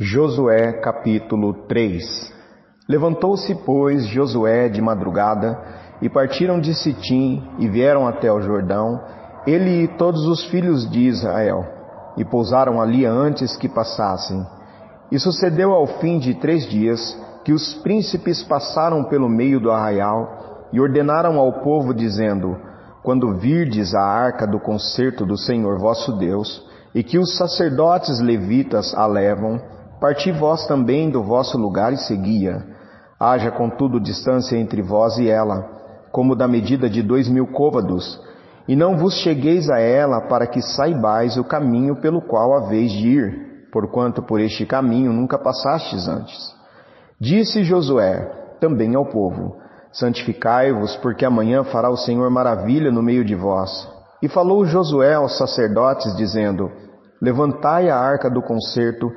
Josué capítulo 3 Levantou-se, pois, Josué de madrugada, e partiram de Sitim, e vieram até o Jordão, ele e todos os filhos de Israel, e pousaram ali antes que passassem. E sucedeu ao fim de três dias, que os príncipes passaram pelo meio do arraial, e ordenaram ao povo, dizendo, Quando virdes a arca do concerto do Senhor vosso Deus, e que os sacerdotes levitas a levam, Parti vós também do vosso lugar e seguia. Haja, contudo, distância entre vós e ela, como da medida de dois mil côvados, e não vos chegueis a ela para que saibais o caminho pelo qual haveis de ir, porquanto por este caminho nunca passastes antes. Disse Josué também ao povo: Santificai-vos, porque amanhã fará o Senhor maravilha no meio de vós. E falou Josué aos sacerdotes, dizendo: Levantai a arca do concerto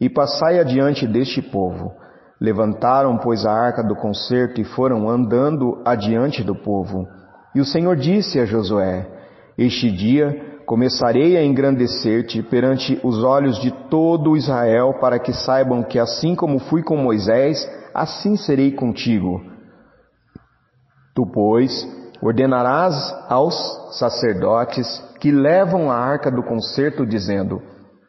e passai adiante deste povo. Levantaram, pois, a arca do concerto e foram andando adiante do povo. E o Senhor disse a Josué: Este dia começarei a engrandecer-te perante os olhos de todo Israel, para que saibam que assim como fui com Moisés, assim serei contigo. Tu, pois, ordenarás aos sacerdotes que levam a arca do concerto, dizendo: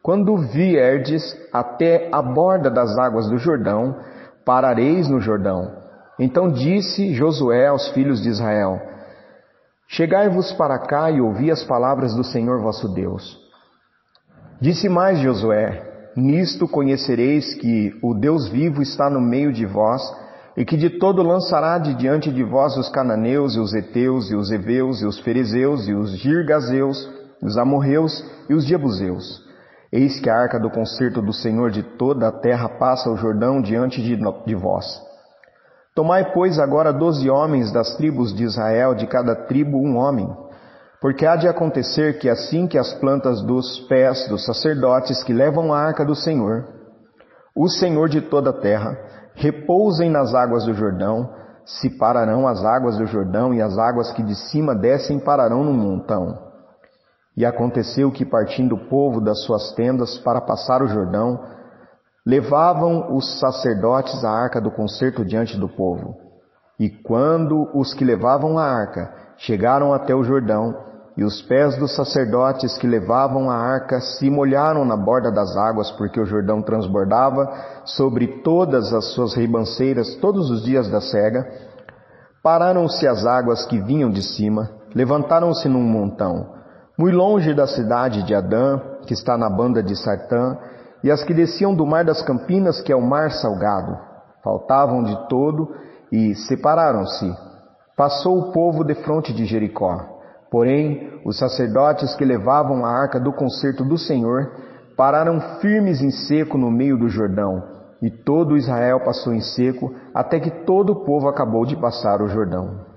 quando vierdes até a borda das águas do Jordão, parareis no Jordão. Então disse Josué aos filhos de Israel: Chegai-vos para cá e ouvi as palavras do Senhor vosso Deus. Disse mais Josué: Nisto conhecereis que o Deus vivo está no meio de vós, e que de todo lançará de diante de vós os cananeus e os heteus e os heveus e os ferezeus e os girgazeus, os amorreus e os jebuseus Eis que a arca do concerto do Senhor de toda a terra passa o Jordão diante de, vós. Tomai, pois, agora doze homens das tribos de Israel, de cada tribo um homem, porque há de acontecer que assim que as plantas dos pés dos sacerdotes que levam a arca do Senhor, o Senhor de toda a terra, repousem nas águas do Jordão, se pararão as águas do Jordão e as águas que de cima descem pararão no montão. E aconteceu que, partindo o povo das suas tendas para passar o Jordão, levavam os sacerdotes a arca do concerto diante do povo. E quando os que levavam a arca chegaram até o Jordão, e os pés dos sacerdotes que levavam a arca se molharam na borda das águas, porque o Jordão transbordava sobre todas as suas ribanceiras todos os dias da cega, pararam-se as águas que vinham de cima, levantaram-se num montão, muito longe da cidade de Adã, que está na banda de Sartã, e as que desciam do mar das Campinas, que é o mar salgado. Faltavam de todo e separaram-se. Passou o povo de fronte de Jericó. Porém, os sacerdotes que levavam a arca do concerto do Senhor pararam firmes em seco no meio do Jordão, e todo Israel passou em seco, até que todo o povo acabou de passar o Jordão.